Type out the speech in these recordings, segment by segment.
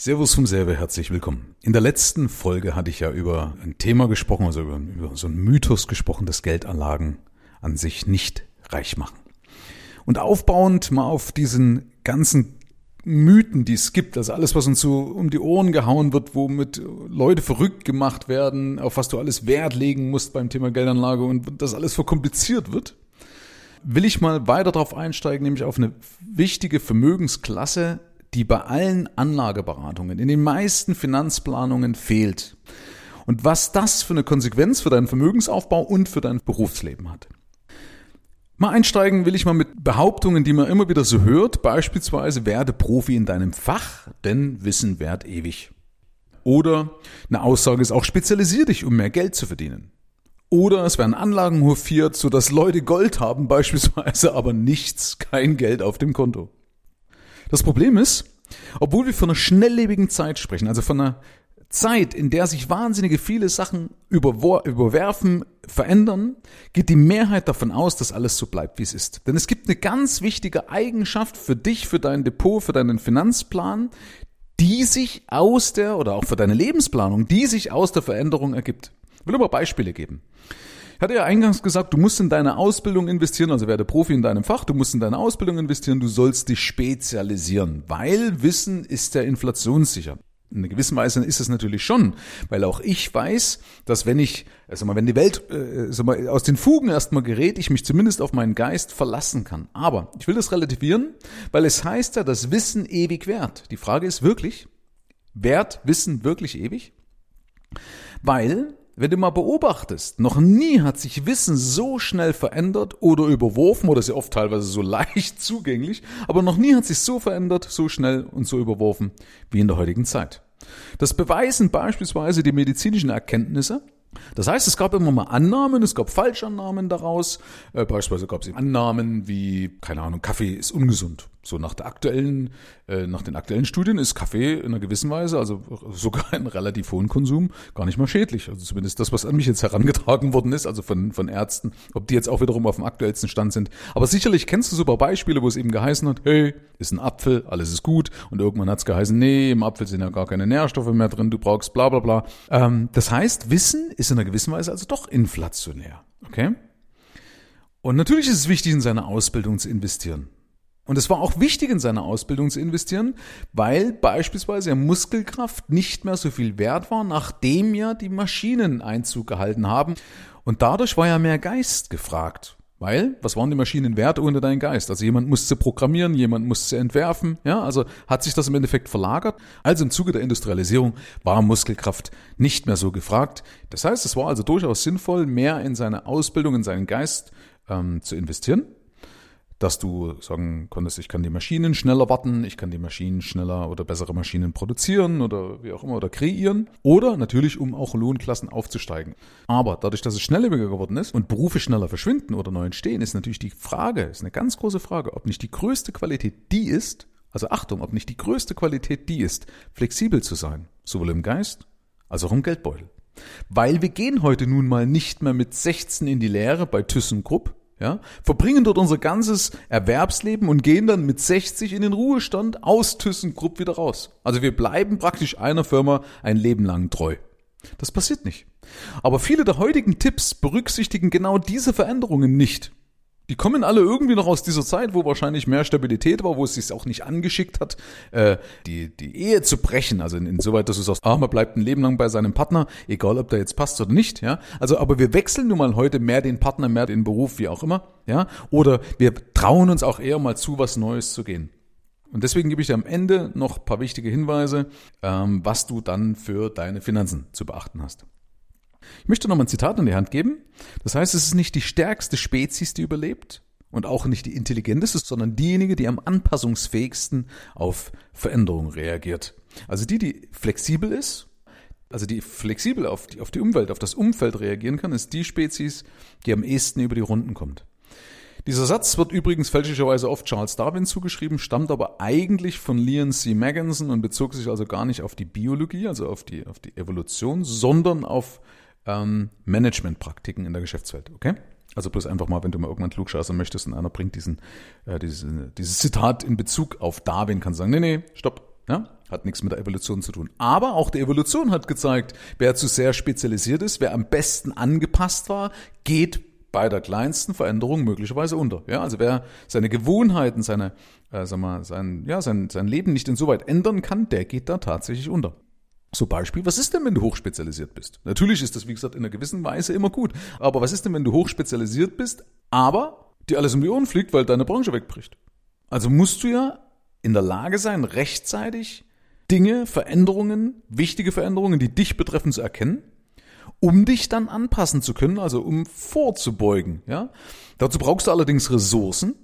Servus vom Serve, herzlich willkommen. In der letzten Folge hatte ich ja über ein Thema gesprochen, also über, über so einen Mythos gesprochen, dass Geldanlagen an sich nicht reich machen. Und aufbauend mal auf diesen ganzen Mythen, die es gibt, also alles, was uns so um die Ohren gehauen wird, womit Leute verrückt gemacht werden, auf was du alles Wert legen musst beim Thema Geldanlage und das alles verkompliziert wird, will ich mal weiter darauf einsteigen, nämlich auf eine wichtige Vermögensklasse, die bei allen Anlageberatungen, in den meisten Finanzplanungen fehlt. Und was das für eine Konsequenz für deinen Vermögensaufbau und für dein Berufsleben hat. Mal einsteigen will ich mal mit Behauptungen, die man immer wieder so hört, beispielsweise werde Profi in deinem Fach, denn Wissen währt ewig. Oder eine Aussage ist auch spezialisier dich, um mehr Geld zu verdienen. Oder es werden Anlagen hofiert, sodass Leute Gold haben beispielsweise, aber nichts, kein Geld auf dem Konto. Das Problem ist, obwohl wir von einer schnelllebigen Zeit sprechen, also von einer Zeit, in der sich wahnsinnige viele Sachen überwerfen, verändern, geht die Mehrheit davon aus, dass alles so bleibt, wie es ist. Denn es gibt eine ganz wichtige Eigenschaft für dich, für dein Depot, für deinen Finanzplan, die sich aus der, oder auch für deine Lebensplanung, die sich aus der Veränderung ergibt. Ich will aber Beispiele geben. Ich hatte ja eingangs gesagt, du musst in deine Ausbildung investieren, also werde Profi in deinem Fach, du musst in deine Ausbildung investieren, du sollst dich spezialisieren, weil Wissen ist ja inflationssicher. In einer gewissen Weise ist es natürlich schon, weil auch ich weiß, dass wenn ich, also mal, wenn die Welt äh, sag mal, aus den Fugen erstmal gerät, ich mich zumindest auf meinen Geist verlassen kann. Aber ich will das relativieren, weil es heißt ja, dass Wissen ewig währt. Die Frage ist wirklich, wert Wissen wirklich ewig? Weil wenn du mal beobachtest, noch nie hat sich Wissen so schnell verändert oder überworfen, oder ist ja oft teilweise so leicht zugänglich, aber noch nie hat sich so verändert, so schnell und so überworfen wie in der heutigen Zeit. Das beweisen beispielsweise die medizinischen Erkenntnisse, das heißt, es gab immer mal Annahmen, es gab Falschannahmen daraus. Äh, beispielsweise gab es Annahmen wie, keine Ahnung, Kaffee ist ungesund. So nach der aktuellen, äh, nach den aktuellen Studien ist Kaffee in einer gewissen Weise, also sogar in relativ hohen Konsum, gar nicht mal schädlich. Also zumindest das, was an mich jetzt herangetragen worden ist, also von, von Ärzten, ob die jetzt auch wiederum auf dem aktuellsten Stand sind. Aber sicherlich kennst du so paar Beispiele, wo es eben geheißen hat, hey, ist ein Apfel, alles ist gut. Und irgendwann hat es geheißen, nee, im Apfel sind ja gar keine Nährstoffe mehr drin, du brauchst bla bla bla. Ähm, das heißt, Wissen ist in einer gewissen Weise also doch inflationär. Okay? Und natürlich ist es wichtig, in seine Ausbildung zu investieren. Und es war auch wichtig, in seine Ausbildung zu investieren, weil beispielsweise Muskelkraft nicht mehr so viel wert war, nachdem ja die Maschinen Einzug gehalten haben. Und dadurch war ja mehr Geist gefragt. Weil, was waren die Maschinen wert ohne deinen Geist? Also jemand musste programmieren, jemand musste entwerfen, ja, also hat sich das im Endeffekt verlagert. Also im Zuge der Industrialisierung war Muskelkraft nicht mehr so gefragt. Das heißt, es war also durchaus sinnvoll, mehr in seine Ausbildung, in seinen Geist ähm, zu investieren dass du sagen konntest, ich kann die Maschinen schneller warten, ich kann die Maschinen schneller oder bessere Maschinen produzieren oder wie auch immer oder kreieren. Oder natürlich, um auch Lohnklassen aufzusteigen. Aber dadurch, dass es schnelllebiger geworden ist und Berufe schneller verschwinden oder neu entstehen, ist natürlich die Frage, ist eine ganz große Frage, ob nicht die größte Qualität die ist, also Achtung, ob nicht die größte Qualität die ist, flexibel zu sein, sowohl im Geist als auch im Geldbeutel. Weil wir gehen heute nun mal nicht mehr mit 16 in die Lehre bei ThyssenKrupp, ja, verbringen dort unser ganzes Erwerbsleben und gehen dann mit 60 in den Ruhestand aus ThyssenKrupp wieder raus. Also wir bleiben praktisch einer Firma ein Leben lang treu. Das passiert nicht. Aber viele der heutigen Tipps berücksichtigen genau diese Veränderungen nicht. Die kommen alle irgendwie noch aus dieser Zeit, wo wahrscheinlich mehr Stabilität war, wo es sich auch nicht angeschickt hat, äh, die, die Ehe zu brechen. Also insoweit, dass du sagst, ah, man bleibt ein Leben lang bei seinem Partner, egal ob der jetzt passt oder nicht, ja. Also, aber wir wechseln nun mal heute mehr den Partner, mehr den Beruf, wie auch immer, ja. Oder wir trauen uns auch eher mal zu, was Neues zu gehen. Und deswegen gebe ich dir am Ende noch paar wichtige Hinweise, ähm, was du dann für deine Finanzen zu beachten hast. Ich möchte noch mal ein Zitat in die Hand geben. Das heißt, es ist nicht die stärkste Spezies, die überlebt und auch nicht die intelligenteste, sondern diejenige, die am anpassungsfähigsten auf Veränderungen reagiert. Also die, die flexibel ist, also die flexibel auf die, auf die Umwelt, auf das Umfeld reagieren kann, ist die Spezies, die am ehesten über die Runden kommt. Dieser Satz wird übrigens fälschlicherweise oft Charles Darwin zugeschrieben, stammt aber eigentlich von Leon C. Magginson und bezog sich also gar nicht auf die Biologie, also auf die, auf die Evolution, sondern auf ähm, Managementpraktiken in der Geschäftswelt, okay? Also bloß einfach mal, wenn du mal irgendwann klugscheißern möchtest und einer bringt diesen, äh, dieses, dieses Zitat in Bezug auf Darwin, kannst du sagen, nee, nee, stopp. Ja? hat nichts mit der Evolution zu tun. Aber auch die Evolution hat gezeigt, wer zu sehr spezialisiert ist, wer am besten angepasst war, geht bei der kleinsten Veränderung möglicherweise unter. Ja, also wer seine Gewohnheiten, seine, äh, sag mal, sein, ja, sein, sein Leben nicht insoweit ändern kann, der geht da tatsächlich unter. So Beispiel, was ist denn, wenn du hochspezialisiert bist? Natürlich ist das, wie gesagt, in einer gewissen Weise immer gut. Aber was ist denn, wenn du hochspezialisiert bist, aber dir alles um die Ohren fliegt, weil deine Branche wegbricht? Also musst du ja in der Lage sein, rechtzeitig Dinge, Veränderungen, wichtige Veränderungen, die dich betreffen, zu erkennen, um dich dann anpassen zu können, also um vorzubeugen. Ja? Dazu brauchst du allerdings Ressourcen,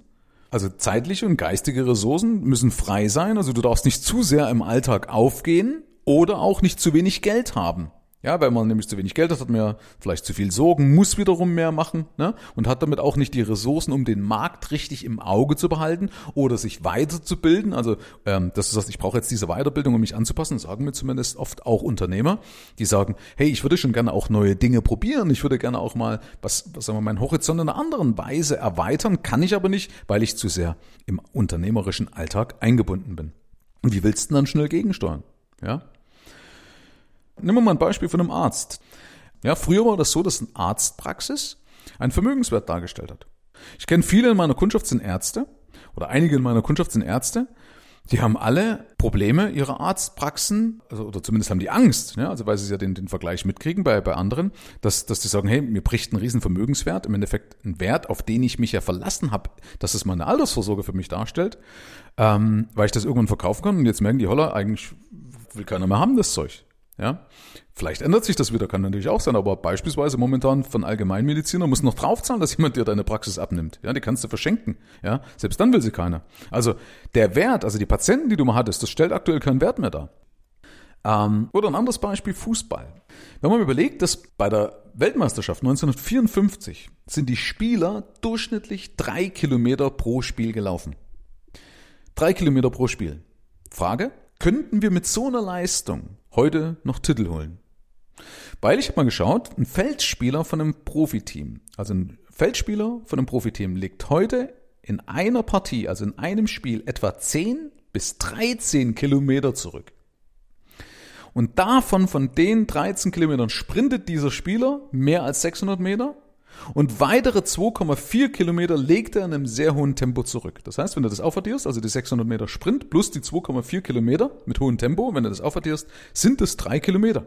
also zeitliche und geistige Ressourcen müssen frei sein, also du darfst nicht zu sehr im Alltag aufgehen oder auch nicht zu wenig Geld haben. Ja, weil man nämlich zu wenig Geld hat, hat man ja vielleicht zu viel Sorgen, muss wiederum mehr machen ne? und hat damit auch nicht die Ressourcen, um den Markt richtig im Auge zu behalten oder sich weiterzubilden. Also ähm, das ist das, ich brauche jetzt diese Weiterbildung, um mich anzupassen, sagen mir zumindest oft auch Unternehmer, die sagen, hey, ich würde schon gerne auch neue Dinge probieren, ich würde gerne auch mal, was, was sagen wir, meinen Horizont in einer anderen Weise erweitern, kann ich aber nicht, weil ich zu sehr im unternehmerischen Alltag eingebunden bin. Und wie willst du dann schnell gegensteuern? Ja, Nehmen wir mal ein Beispiel von einem Arzt. Ja, früher war das so, dass eine Arztpraxis einen Vermögenswert dargestellt hat. Ich kenne viele in meiner Kundschaft sind Ärzte oder einige in meiner Kundschaft sind Ärzte. Die haben alle Probleme ihrer Arztpraxen, also, oder zumindest haben die Angst, ja, also weil sie ja den, den Vergleich mitkriegen bei, bei anderen, dass, dass die sagen, hey, mir bricht ein riesen Vermögenswert, im Endeffekt ein Wert, auf den ich mich ja verlassen habe, dass es mal eine Altersvorsorge für mich darstellt, ähm, weil ich das irgendwann verkaufen kann und jetzt merken die, holla, eigentlich will keiner mehr haben das Zeug. Ja, vielleicht ändert sich das wieder, kann natürlich auch sein, aber beispielsweise momentan von Allgemeinmediziner muss noch draufzahlen, dass jemand dir deine Praxis abnimmt. Ja, die kannst du verschenken. Ja, selbst dann will sie keiner. Also der Wert, also die Patienten, die du mal hattest, das stellt aktuell keinen Wert mehr dar. Ähm, oder ein anderes Beispiel, Fußball. Wenn man überlegt, dass bei der Weltmeisterschaft 1954 sind die Spieler durchschnittlich drei Kilometer pro Spiel gelaufen. Drei Kilometer pro Spiel. Frage, könnten wir mit so einer Leistung heute noch Titel holen. Weil ich habe mal geschaut, ein Feldspieler von einem Profiteam, also ein Feldspieler von einem Profiteam liegt heute in einer Partie, also in einem Spiel, etwa 10 bis 13 Kilometer zurück. Und davon, von den 13 Kilometern, sprintet dieser Spieler mehr als 600 Meter und weitere 2,4 Kilometer legt er in einem sehr hohen Tempo zurück. Das heißt, wenn du das aufaddierst, also die 600 Meter Sprint plus die 2,4 Kilometer mit hohem Tempo, wenn du das aufaddierst, sind es drei Kilometer.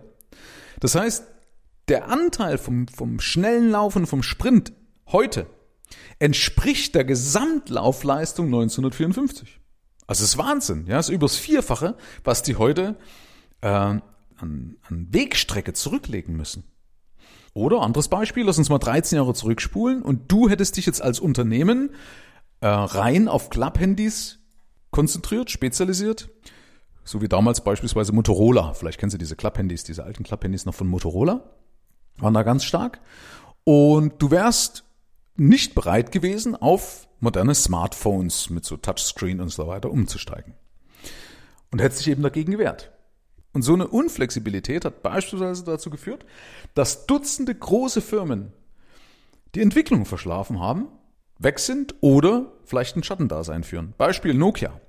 Das heißt, der Anteil vom, vom schnellen Laufen, vom Sprint heute entspricht der Gesamtlaufleistung 1954. Also es ist Wahnsinn, ja, es ist übers Vierfache, was die heute äh, an, an Wegstrecke zurücklegen müssen. Oder anderes Beispiel, lass uns mal 13 Jahre zurückspulen und du hättest dich jetzt als Unternehmen äh, rein auf Club-Handys konzentriert, spezialisiert. So wie damals beispielsweise Motorola. Vielleicht kennst du diese Club-Handys, diese alten Club-Handys noch von Motorola. Waren da ganz stark. Und du wärst nicht bereit gewesen, auf moderne Smartphones mit so Touchscreen und so weiter umzusteigen. Und hättest dich eben dagegen gewehrt. Und so eine Unflexibilität hat beispielsweise dazu geführt, dass Dutzende große Firmen die Entwicklung verschlafen haben, weg sind oder vielleicht ein Schattendasein führen. Beispiel Nokia.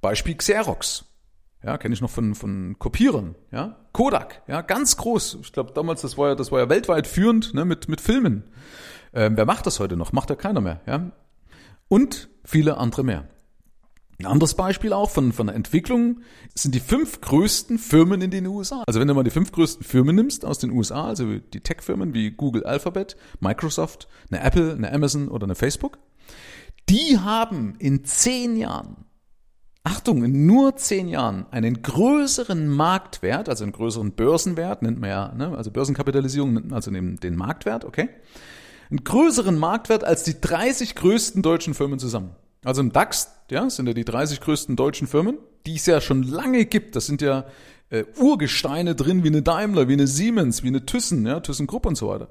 Beispiel Xerox. Ja, kenne ich noch von, von Kopierern. Ja, Kodak. Ja, ganz groß. Ich glaube, damals, das war ja, das war ja weltweit führend, ne, mit, mit Filmen. Ähm, wer macht das heute noch? Macht ja keiner mehr. Ja, und viele andere mehr. Ein anderes Beispiel auch von, von der Entwicklung sind die fünf größten Firmen in den USA. Also wenn du mal die fünf größten Firmen nimmst aus den USA, also die Tech-Firmen wie Google Alphabet, Microsoft, eine Apple, eine Amazon oder eine Facebook, die haben in zehn Jahren, Achtung, in nur zehn Jahren einen größeren Marktwert, also einen größeren Börsenwert, nennt man ja, ne, also Börsenkapitalisierung, also den, den Marktwert, okay, einen größeren Marktwert als die 30 größten deutschen Firmen zusammen. Also im DAX, ja, sind ja die 30 größten deutschen Firmen, die es ja schon lange gibt. Das sind ja äh, Urgesteine drin wie eine Daimler, wie eine Siemens, wie eine Thyssen, ja, ThyssenKrupp und so weiter.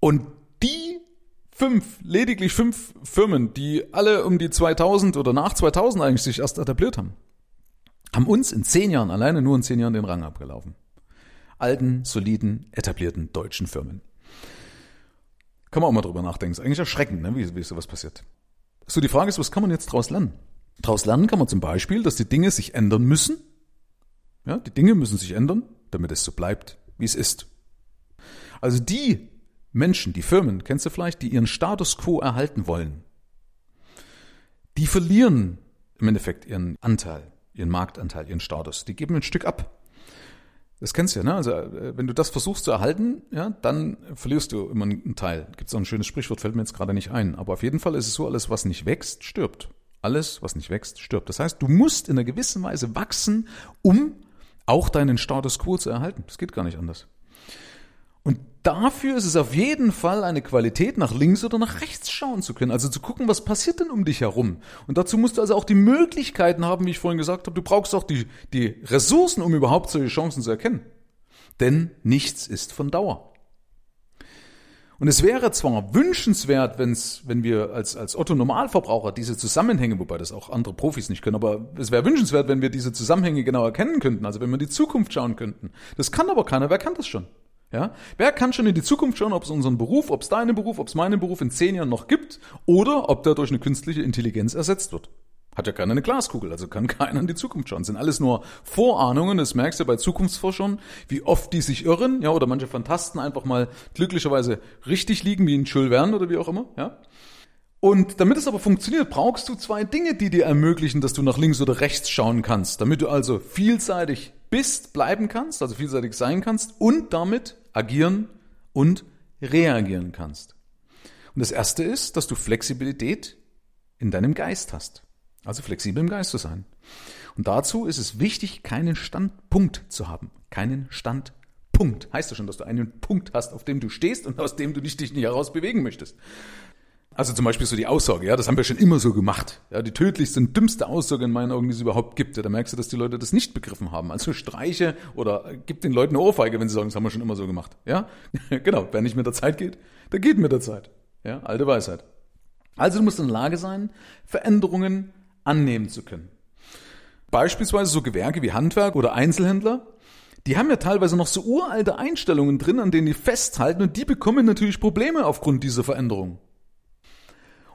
Und die fünf, lediglich fünf Firmen, die alle um die 2000 oder nach 2000 eigentlich sich erst etabliert haben, haben uns in zehn Jahren, alleine nur in zehn Jahren den Rang abgelaufen. Alten, soliden, etablierten deutschen Firmen. Kann man auch mal drüber nachdenken. Ist eigentlich erschreckend, ne, wie, wie sowas passiert. So, die Frage ist, was kann man jetzt daraus lernen? Daraus lernen kann man zum Beispiel, dass die Dinge sich ändern müssen. Ja, die Dinge müssen sich ändern, damit es so bleibt, wie es ist. Also die Menschen, die Firmen, kennst du vielleicht, die ihren Status quo erhalten wollen, die verlieren im Endeffekt ihren Anteil, ihren Marktanteil, ihren Status. Die geben ein Stück ab. Das kennst du ja, ne? Also äh, wenn du das versuchst zu erhalten, ja, dann verlierst du immer einen Teil. Gibt es auch ein schönes Sprichwort, fällt mir jetzt gerade nicht ein. Aber auf jeden Fall ist es so, alles, was nicht wächst, stirbt. Alles, was nicht wächst, stirbt. Das heißt, du musst in einer gewissen Weise wachsen, um auch deinen Status quo zu erhalten. Das geht gar nicht anders. Dafür ist es auf jeden Fall eine Qualität, nach links oder nach rechts schauen zu können. Also zu gucken, was passiert denn um dich herum. Und dazu musst du also auch die Möglichkeiten haben, wie ich vorhin gesagt habe. Du brauchst auch die, die Ressourcen, um überhaupt solche Chancen zu erkennen. Denn nichts ist von Dauer. Und es wäre zwar wünschenswert, wenn's, wenn wir als, als Otto Normalverbraucher diese Zusammenhänge, wobei das auch andere Profis nicht können, aber es wäre wünschenswert, wenn wir diese Zusammenhänge genau erkennen könnten, also wenn wir in die Zukunft schauen könnten. Das kann aber keiner, wer kann das schon? Ja? Wer kann schon in die Zukunft schauen, ob es unseren Beruf, ob es deinen Beruf, ob es meinen Beruf in zehn Jahren noch gibt oder ob der durch eine künstliche Intelligenz ersetzt wird? Hat ja keiner eine Glaskugel, also kann keiner in die Zukunft schauen. Das sind alles nur Vorahnungen, das merkst du bei Zukunftsforschern, wie oft die sich irren, ja, oder manche Fantasten einfach mal glücklicherweise richtig liegen, wie in Jules Verne oder wie auch immer, ja. Und damit es aber funktioniert, brauchst du zwei Dinge, die dir ermöglichen, dass du nach links oder rechts schauen kannst. Damit du also vielseitig bist, bleiben kannst, also vielseitig sein kannst und damit agieren und reagieren kannst. Und das erste ist, dass du Flexibilität in deinem Geist hast. Also flexibel im Geist zu sein. Und dazu ist es wichtig, keinen Standpunkt zu haben. Keinen Standpunkt. Heißt ja schon, dass du einen Punkt hast, auf dem du stehst und aus dem du dich nicht heraus bewegen möchtest. Also zum Beispiel so die Aussage, ja, das haben wir schon immer so gemacht. Ja, die tödlichste und dümmste Aussage in meinen Augen, die es überhaupt gibt. Ja, da merkst du, dass die Leute das nicht begriffen haben. Also streiche oder gib den Leuten eine Ohrfeige, wenn sie sagen, das haben wir schon immer so gemacht. Ja, genau. Wer nicht mit der Zeit geht, der geht mit der Zeit. Ja, alte Weisheit. Also du musst in der Lage sein, Veränderungen annehmen zu können. Beispielsweise so Gewerke wie Handwerk oder Einzelhändler, die haben ja teilweise noch so uralte Einstellungen drin, an denen die festhalten und die bekommen natürlich Probleme aufgrund dieser Veränderungen.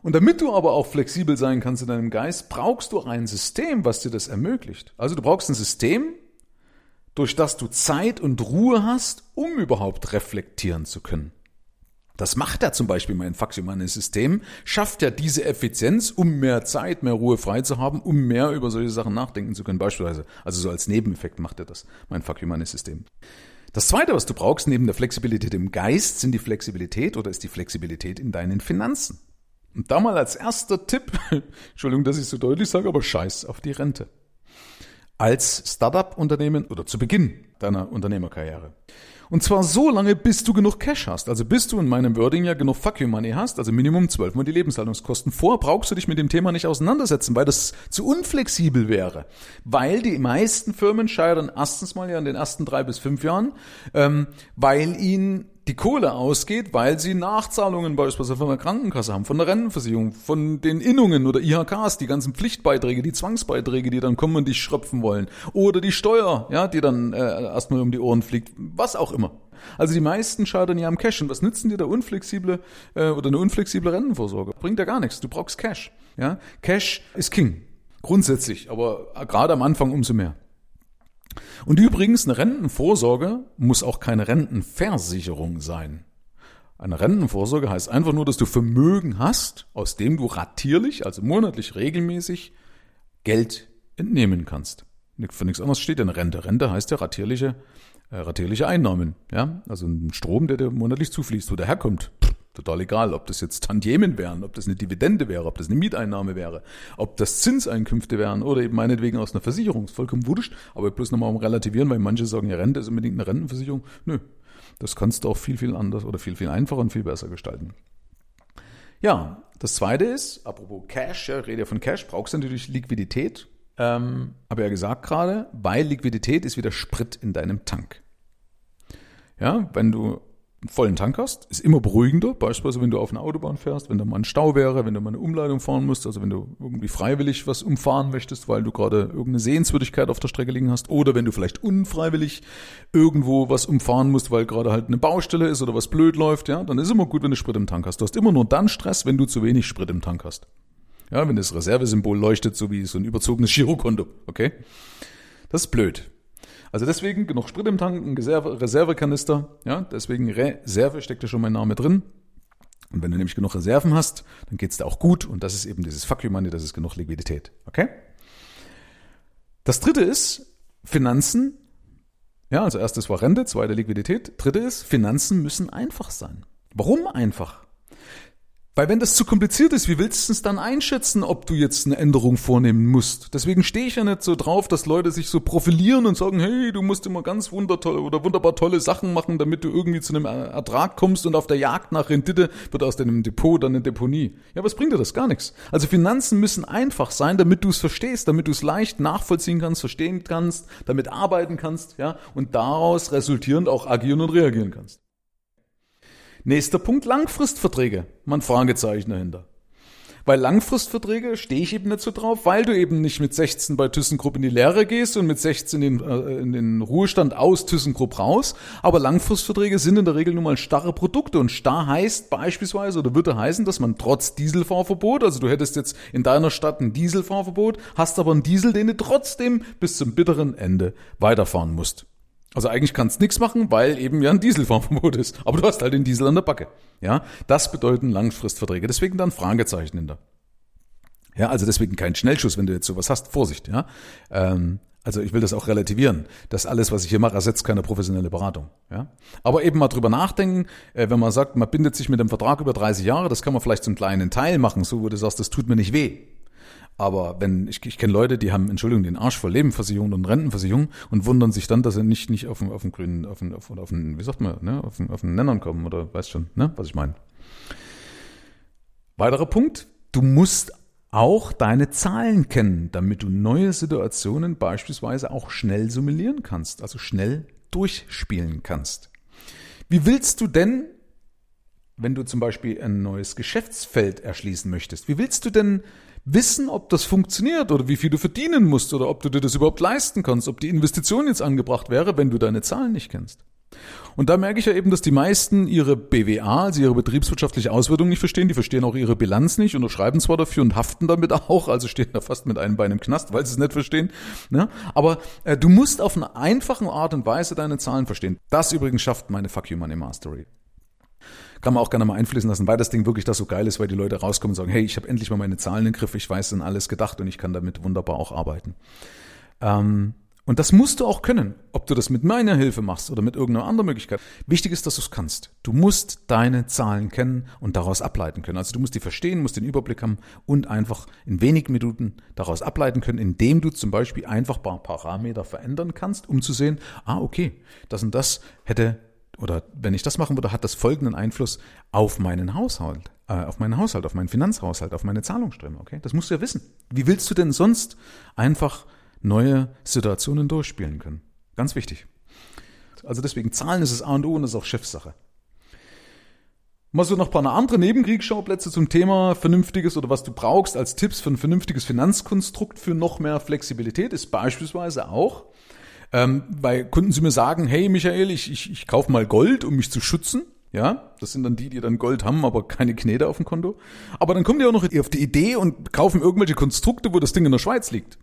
Und damit du aber auch flexibel sein kannst in deinem Geist, brauchst du ein System, was dir das ermöglicht. Also du brauchst ein System, durch das du Zeit und Ruhe hast, um überhaupt reflektieren zu können. Das macht ja zum Beispiel mein faxiomanes System, schafft ja diese Effizienz, um mehr Zeit, mehr Ruhe frei zu haben, um mehr über solche Sachen nachdenken zu können, beispielsweise. Also so als Nebeneffekt macht er das, mein faxiomanes System. Das zweite, was du brauchst neben der Flexibilität im Geist, sind die Flexibilität oder ist die Flexibilität in deinen Finanzen. Und da mal als erster Tipp, Entschuldigung, dass ich so deutlich sage, aber scheiß auf die Rente. Als Startup-Unternehmen oder zu Beginn deiner Unternehmerkarriere. Und zwar so lange, bis du genug Cash hast. Also bis du in meinem Wording ja genug Fuck you Money hast, also Minimum zwölfmal die Lebenshaltungskosten. Vor brauchst du dich mit dem Thema nicht auseinandersetzen, weil das zu unflexibel wäre. Weil die meisten Firmen scheitern erstens mal ja in den ersten drei bis fünf Jahren, ähm, weil ihnen die Kohle ausgeht, weil sie Nachzahlungen beispielsweise von der Krankenkasse haben, von der Rentenversicherung, von den Innungen oder IHKs, die ganzen Pflichtbeiträge, die Zwangsbeiträge, die dann kommen und dich schröpfen wollen. Oder die Steuer, ja, die dann äh, erstmal um die Ohren fliegt. Was auch immer. Also die meisten scheitern ja am Cash. Und was nützen dir da unflexible äh, oder eine unflexible Rentenvorsorge? Bringt ja gar nichts. Du brauchst Cash. Ja, Cash ist King. Grundsätzlich, aber gerade am Anfang umso mehr. Und übrigens, eine Rentenvorsorge muss auch keine Rentenversicherung sein. Eine Rentenvorsorge heißt einfach nur, dass du Vermögen hast, aus dem du ratierlich, also monatlich regelmäßig Geld entnehmen kannst. Für nichts anderes steht eine Rente. Rente heißt ja ratierliche, äh, ratierliche Einnahmen. Ja? Also ein Strom, der dir monatlich zufließt, wo der herkommt total egal, ob das jetzt Tantiemen wären, ob das eine Dividende wäre, ob das eine Mieteinnahme wäre, ob das Zinseinkünfte wären oder eben meinetwegen aus einer Versicherung. Ist vollkommen wurscht, aber bloß nochmal um relativieren, weil manche sagen, ja, Rente ist unbedingt eine Rentenversicherung. Nö, das kannst du auch viel, viel anders oder viel, viel einfacher und viel besser gestalten. Ja, das zweite ist, apropos Cash, ja, rede ja von Cash, brauchst du natürlich Liquidität. Ähm, habe ja gesagt gerade, weil Liquidität ist wieder Sprit in deinem Tank. Ja, wenn du vollen Tank hast, ist immer beruhigender. Beispielsweise, wenn du auf einer Autobahn fährst, wenn da mal ein Stau wäre, wenn du mal eine Umleitung fahren musst, also wenn du irgendwie freiwillig was umfahren möchtest, weil du gerade irgendeine Sehenswürdigkeit auf der Strecke liegen hast, oder wenn du vielleicht unfreiwillig irgendwo was umfahren musst, weil gerade halt eine Baustelle ist oder was blöd läuft, ja, dann ist immer gut, wenn du Sprit im Tank hast. Du hast immer nur dann Stress, wenn du zu wenig Sprit im Tank hast. Ja, wenn das Reservesymbol leuchtet, so wie so ein überzogenes Girokonto, okay? Das ist blöd. Also deswegen genug Sprit im Tank, ein Reserve, Reservekanister, ja, deswegen Reserve steckt ja schon mein Name drin. Und wenn du nämlich genug Reserven hast, dann geht's dir auch gut und das ist eben dieses Fuck you Money, das ist genug Liquidität, okay? Das dritte ist Finanzen. Ja, also erstes war Rente, zweite Liquidität. Dritte ist Finanzen müssen einfach sein. Warum einfach? Weil wenn das zu kompliziert ist, wie willst du es dann einschätzen, ob du jetzt eine Änderung vornehmen musst? Deswegen stehe ich ja nicht so drauf, dass Leute sich so profilieren und sagen, hey, du musst immer ganz wundertolle oder wunderbar tolle Sachen machen, damit du irgendwie zu einem Ertrag kommst und auf der Jagd nach Rendite wird aus deinem Depot dann eine Deponie. Ja, was bringt dir das? Gar nichts. Also Finanzen müssen einfach sein, damit du es verstehst, damit du es leicht nachvollziehen kannst, verstehen kannst, damit arbeiten kannst, ja, und daraus resultierend auch agieren und reagieren kannst. Nächster Punkt, Langfristverträge. Man Fragezeichen dahinter. Weil Langfristverträge stehe ich eben nicht so drauf, weil du eben nicht mit 16 bei ThyssenKrupp in die Lehre gehst und mit 16 in, äh, in den Ruhestand aus ThyssenKrupp raus. Aber Langfristverträge sind in der Regel nun mal starre Produkte und starr heißt beispielsweise oder würde heißen, dass man trotz Dieselfahrverbot, also du hättest jetzt in deiner Stadt ein Dieselfahrverbot, hast aber einen Diesel, den du trotzdem bis zum bitteren Ende weiterfahren musst. Also eigentlich kannst nichts machen, weil eben ja ein Dieselfahrverbot ist. Aber du hast halt den Diesel an der Backe. Ja, das bedeuten Langfristverträge. Deswegen dann Fragezeichen hinter. Ja, also deswegen kein Schnellschuss, wenn du jetzt sowas hast. Vorsicht, ja. Ähm, also ich will das auch relativieren. Das alles, was ich hier mache, ersetzt keine professionelle Beratung. Ja? Aber eben mal drüber nachdenken, äh, wenn man sagt, man bindet sich mit dem Vertrag über 30 Jahre, das kann man vielleicht zum kleinen Teil machen, so wo du sagst, das tut mir nicht weh. Aber wenn, ich, ich kenne Leute, die haben, Entschuldigung, den Arsch voll Lebensversicherung und Rentenversicherung und wundern sich dann, dass sie nicht, nicht auf den, auf grünen, auf den, auf, auf den, wie sagt man, ne, auf den, auf den Nennern kommen oder weißt schon, ne, was ich meine. Weiterer Punkt, du musst auch deine Zahlen kennen, damit du neue Situationen beispielsweise auch schnell simulieren kannst, also schnell durchspielen kannst. Wie willst du denn, wenn du zum Beispiel ein neues Geschäftsfeld erschließen möchtest, wie willst du denn wissen, ob das funktioniert oder wie viel du verdienen musst oder ob du dir das überhaupt leisten kannst, ob die Investition jetzt angebracht wäre, wenn du deine Zahlen nicht kennst. Und da merke ich ja eben, dass die meisten ihre BWA, also ihre betriebswirtschaftliche Auswertung nicht verstehen. Die verstehen auch ihre Bilanz nicht, unterschreiben zwar dafür und haften damit auch, also stehen da fast mit einem Bein im Knast, weil sie es nicht verstehen. Ne? Aber äh, du musst auf eine einfache Art und Weise deine Zahlen verstehen. Das übrigens schafft meine Fuck You Money Mastery kann man auch gerne mal einfließen lassen, weil das Ding wirklich das so geil ist, weil die Leute rauskommen und sagen, hey, ich habe endlich mal meine Zahlen im Griff, ich weiß an alles gedacht und ich kann damit wunderbar auch arbeiten. Ähm, und das musst du auch können, ob du das mit meiner Hilfe machst oder mit irgendeiner anderen Möglichkeit. Wichtig ist, dass du es kannst. Du musst deine Zahlen kennen und daraus ableiten können. Also du musst die verstehen, musst den Überblick haben und einfach in wenigen Minuten daraus ableiten können, indem du zum Beispiel einfach ein paar Parameter verändern kannst, um zu sehen, ah, okay, das und das hätte oder wenn ich das machen würde, hat das folgenden Einfluss auf meinen Haushalt, äh, auf meinen Haushalt, auf meinen Finanzhaushalt, auf meine Zahlungsströme. Okay, das musst du ja wissen. Wie willst du denn sonst einfach neue Situationen durchspielen können? Ganz wichtig. Also deswegen Zahlen ist das A und O und ist auch Chefsache. Mal so noch ein paar andere Nebenkriegsschauplätze zum Thema vernünftiges oder was du brauchst als Tipps für ein vernünftiges Finanzkonstrukt für noch mehr Flexibilität ist beispielsweise auch ähm, weil Kunden zu mir sagen, hey Michael, ich, ich, ich kaufe mal Gold, um mich zu schützen. Ja, das sind dann die, die dann Gold haben, aber keine Knete auf dem Konto. Aber dann kommen die auch noch auf die Idee und kaufen irgendwelche Konstrukte, wo das Ding in der Schweiz liegt.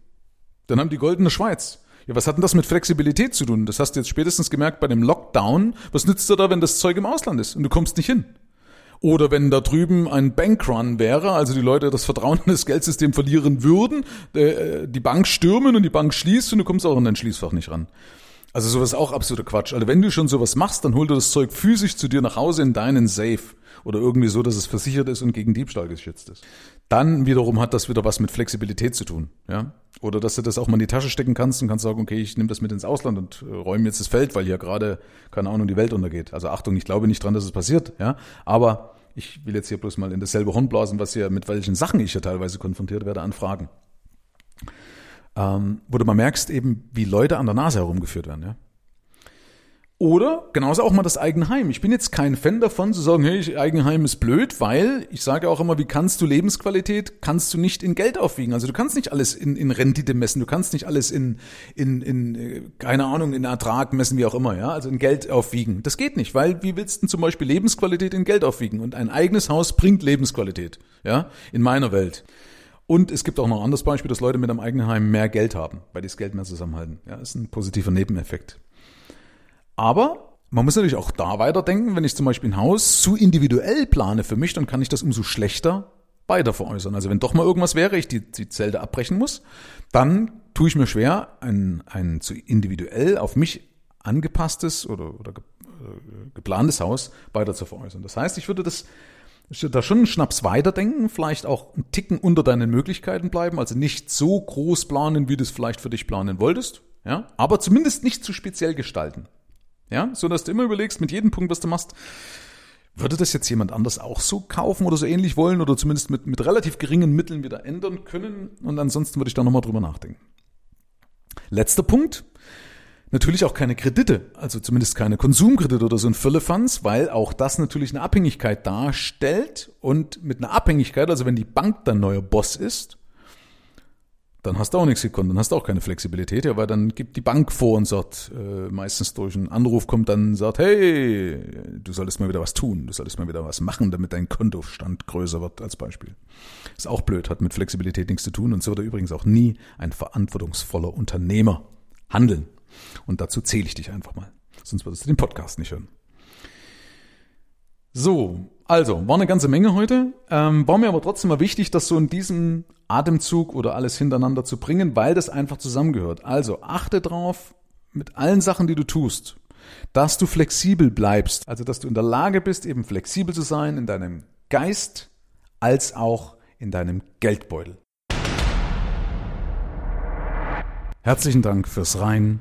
Dann haben die Gold in der Schweiz. Ja, was hat denn das mit Flexibilität zu tun? Das hast du jetzt spätestens gemerkt bei dem Lockdown. Was nützt dir da, wenn das Zeug im Ausland ist und du kommst nicht hin? Oder wenn da drüben ein Bankrun wäre, also die Leute das Vertrauen in das Geldsystem verlieren würden, äh, die Bank stürmen und die Bank schließt und du kommst auch in dein Schließfach nicht ran. Also sowas ist auch absoluter Quatsch. Also wenn du schon sowas machst, dann hol dir das Zeug physisch zu dir nach Hause in deinen Safe. Oder irgendwie so, dass es versichert ist und gegen Diebstahl geschützt ist. Dann wiederum hat das wieder was mit Flexibilität zu tun. Ja? Oder dass du das auch mal in die Tasche stecken kannst und kannst sagen, okay, ich nehme das mit ins Ausland und äh, räume jetzt das Feld, weil hier gerade, keine Ahnung, die Welt untergeht. Also Achtung, ich glaube nicht dran, dass es passiert. Ja? Aber ich will jetzt hier bloß mal in dasselbe Horn blasen, was hier, mit welchen Sachen ich hier teilweise konfrontiert werde an Fragen. Ähm, wo du mal merkst eben, wie Leute an der Nase herumgeführt werden, ja. Oder genauso auch mal das Eigenheim. Ich bin jetzt kein Fan davon zu sagen, hey, Eigenheim ist blöd, weil ich sage auch immer, wie kannst du Lebensqualität, kannst du nicht in Geld aufwiegen. Also du kannst nicht alles in, in Rendite messen, du kannst nicht alles in, in, in, äh, keine Ahnung, in Ertrag messen, wie auch immer, ja, also in Geld aufwiegen. Das geht nicht, weil wie willst du zum Beispiel Lebensqualität in Geld aufwiegen? Und ein eigenes Haus bringt Lebensqualität, ja, in meiner Welt. Und es gibt auch noch ein anderes Beispiel, dass Leute mit einem eigenen Heim mehr Geld haben, weil die das Geld mehr zusammenhalten. Ja, ist ein positiver Nebeneffekt. Aber man muss natürlich auch da weiterdenken, wenn ich zum Beispiel ein Haus zu individuell plane für mich, dann kann ich das umso schlechter weiter veräußern. Also wenn doch mal irgendwas wäre, ich die, die Zelte abbrechen muss, dann tue ich mir schwer, ein, ein zu individuell auf mich angepasstes oder, oder äh, geplantes Haus weiter zu veräußern. Das heißt, ich würde das da schon einen Schnaps weiterdenken, vielleicht auch einen Ticken unter deinen Möglichkeiten bleiben, also nicht so groß planen, wie du es vielleicht für dich planen wolltest, ja, aber zumindest nicht zu speziell gestalten. Ja, so dass du immer überlegst, mit jedem Punkt, was du machst, würde das jetzt jemand anders auch so kaufen oder so ähnlich wollen oder zumindest mit, mit relativ geringen Mitteln wieder ändern können? Und ansonsten würde ich da nochmal drüber nachdenken. Letzter Punkt. Natürlich auch keine Kredite, also zumindest keine Konsumkredite oder so ein Füllefanz, weil auch das natürlich eine Abhängigkeit darstellt und mit einer Abhängigkeit, also wenn die Bank dein neuer Boss ist, dann hast du auch nichts gekonnt, dann hast du auch keine Flexibilität, ja, weil dann gibt die Bank vor und sagt, äh, meistens durch einen Anruf kommt dann sagt, hey, du solltest mal wieder was tun, du solltest mal wieder was machen, damit dein Kontostand größer wird, als Beispiel. Ist auch blöd, hat mit Flexibilität nichts zu tun und so wird übrigens auch nie ein verantwortungsvoller Unternehmer handeln. Und dazu zähle ich dich einfach mal, sonst würdest du den Podcast nicht hören. So, also, war eine ganze Menge heute. Ähm, war mir aber trotzdem mal wichtig, das so in diesem Atemzug oder alles hintereinander zu bringen, weil das einfach zusammengehört. Also achte drauf, mit allen Sachen, die du tust, dass du flexibel bleibst. Also, dass du in der Lage bist, eben flexibel zu sein in deinem Geist als auch in deinem Geldbeutel. Herzlichen Dank fürs Rein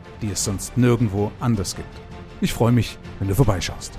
die es sonst nirgendwo anders gibt. Ich freue mich, wenn du vorbeischaust.